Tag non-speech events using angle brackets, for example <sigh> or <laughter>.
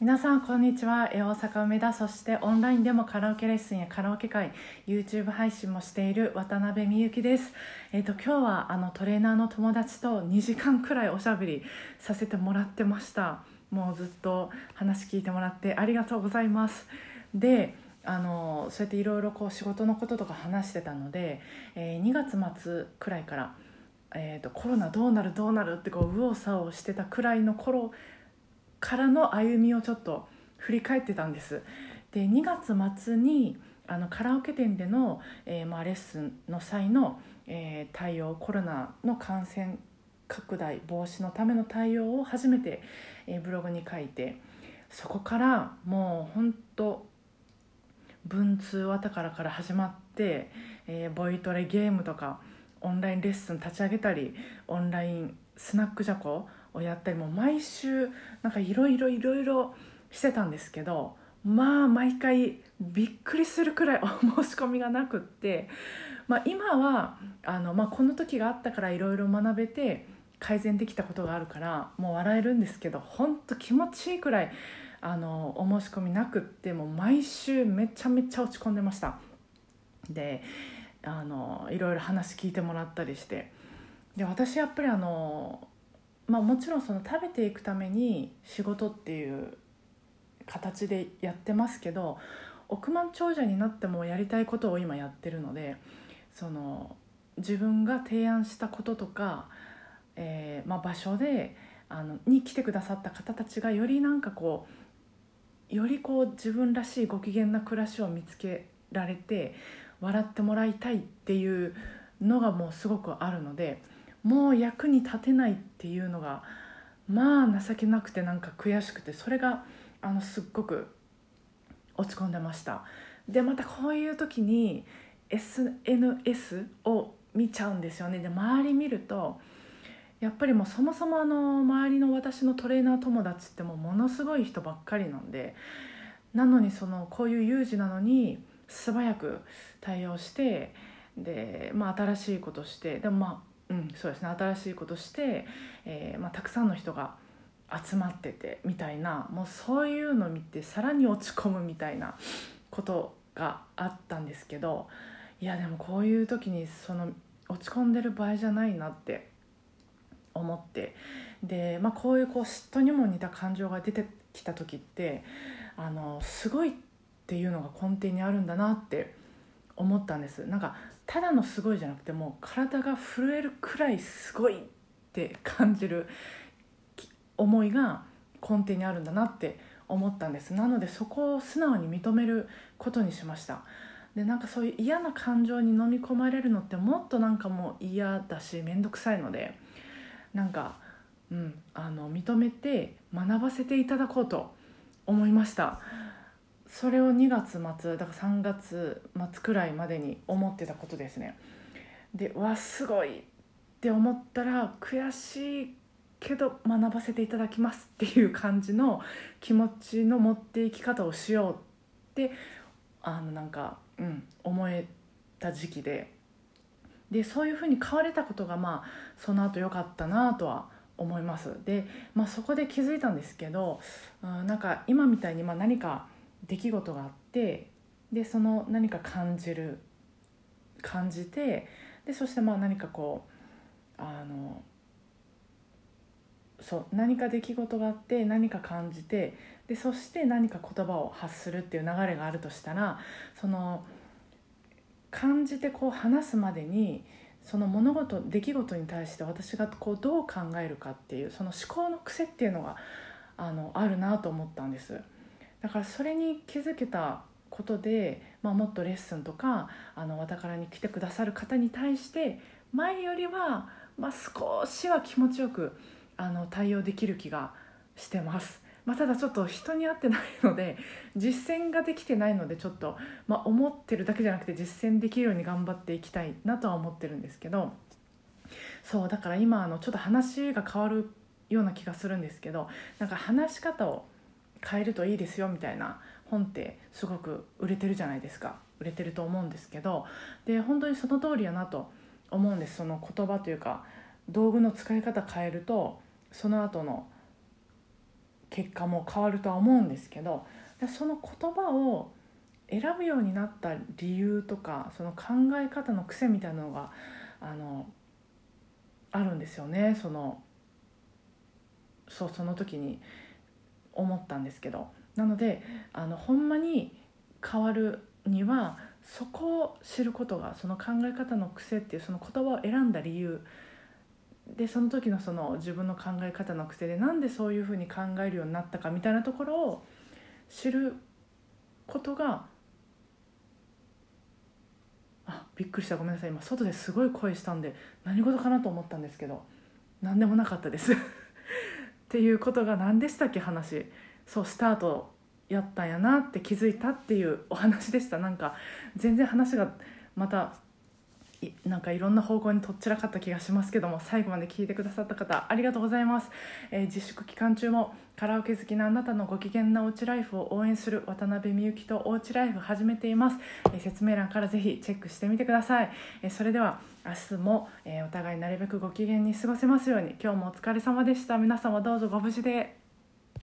皆さんこんにちは。大阪梅田そしてオンラインでもカラオケレッスンやカラオケ会 YouTube 配信もしている渡辺美幸です。え、ー、と今日はあのトレーナーの友達と2時間くらいおしゃべりさせてもらってました。もうずっと話聞いてもらってありがとうございます。であのそうやっていろいろ仕事のこととか話してたので、えー、2月末くらいからえー、とコロナどうなるどうなるってこう右往左往してたくらいの頃からの歩みをちょっと振り返ってたんです。で2月末にあのカラオケ店での、えー、まあ、レッスンの際の、えー、対応コロナの感染拡大防止のための対応を初めて、えー、ブログに書いてそこからもう本当文通は宝から始まって、えボイトレゲームとかオンラインレッスン立ち上げたりオンラインスナックじゃこをやったりも毎週なんかいろいろいろいろしてたんですけどまあ毎回びっくりするくらい <laughs> お申し込みがなくって、まあ、今はあの、まあ、この時があったからいろいろ学べて改善できたことがあるからもう笑えるんですけど本当気持ちいいくらいあのお申し込みなくってもう毎週めちゃめちゃ落ち込んでました。であのいろいろ話聞いてもらったりしてで私やっぱりあのまあ、もちろんその食べていくために仕事っていう形でやってますけど億万長者になってもやりたいことを今やってるのでその自分が提案したこととか、えーまあ、場所であのに来てくださった方たちがよりなんかこうよりこう自分らしいご機嫌な暮らしを見つけられて笑ってもらいたいっていうのがもうすごくあるので。もう役に立てないっていうのがまあ情けなくてなんか悔しくてそれがあのすっごく落ち込んでました。でまたこういう時に SNS を見ちゃうんですよね。で周り見るとやっぱりもうそもそもあの周りの私のトレーナー友達ってもうものすごい人ばっかりなんでなのにそのこういう有事なのに素早く対応してで、まあ、新しいことしてでもまあうん、そうですね。新しいことして、えーまあ、たくさんの人が集まっててみたいなもうそういうのを見てさらに落ち込むみたいなことがあったんですけどいやでもこういう時にその落ち込んでる場合じゃないなって思ってで、まあ、こういうこう嫉妬にも似た感情が出てきた時ってあのすごいっていうのが根底にあるんだなって思ったんです。なんかただのすごいじゃなくてもう体が震えるくらいすごいって感じる思いが根底にあるんだなって思ったんです。なのでそこを素直に認めることにしました。でなんかそういう嫌な感情に飲み込まれるのってもっとなんかもう嫌だし面倒くさいのでなんか、うん、あの認めて学ばせていただこうと思いました。それを2月末だから3月末くらいまでに思ってたことですね。でわすごいって思ったら悔しいけど学ばせていただきますっていう感じの気持ちの持っていき方をしようってあのなんか、うん、思えた時期で。でそういうふうに変われたことがまあその後良かったなとは思います。で、まあ、そこで気づいたんですけど、うん、なんか今みたいにまあ何か出来事があってでその何か感じる感じてでそしてまあ何かこうあのそう何か出来事があって何か感じてでそして何か言葉を発するっていう流れがあるとしたらその感じてこう話すまでにその物事出来事に対して私がこうどう考えるかっていうその思考の癖っていうのがあのあるなと思ったんです。だからそれに気づけたことで、まあ、もっとレッスンとかあのわたからに来てくださる方に対して前よりは、まあ、少しは気持ちよくあの対応できる気がしてます。まあ、ただちょっと人に会ってないので実践ができてないのでちょっと、まあ、思ってるだけじゃなくて実践できるように頑張っていきたいなとは思ってるんですけどそうだから今あのちょっと話が変わるような気がするんですけどなんか話し方を変えるといいですよみたいな本ってすごく売れてるじゃないですか。売れてると思うんですけど。で本当にその通りやなと思うんです。その言葉というか道具の使い方変えるとその後の結果も変わるとは思うんですけど。その言葉を選ぶようになった理由とかその考え方の癖みたいなのがあのあるんですよね。そのそうその時に。思ったんですけど。なのであのほんまに変わるにはそこを知ることがその考え方の癖っていうその言葉を選んだ理由。でその時のその自分の考え方の癖でなんでそういうふうに考えるようになったかみたいなところを知ることがあびっくりした。ごめんなさい。今外ですごい声したんで何事かなと思ったんですけど何でもなかったです。っていうことが何でしたっけ話。そうスタートやったんやなって気づいたっていうお話でした。なんか全然話がまたなんかいろんな方向にとっちらかった気がしますけども最後まで聞いてくださった方ありがとうございます、えー、自粛期間中もカラオケ好きなあなたのご機嫌なおうちライフを応援する渡辺美幸とおうちライフ始めています、えー、説明欄からぜひチェックしてみてください、えー、それでは明日も、えお互いなるべくご機嫌に過ごせますように。今日もお疲れ様でした。皆様どうぞご無事で。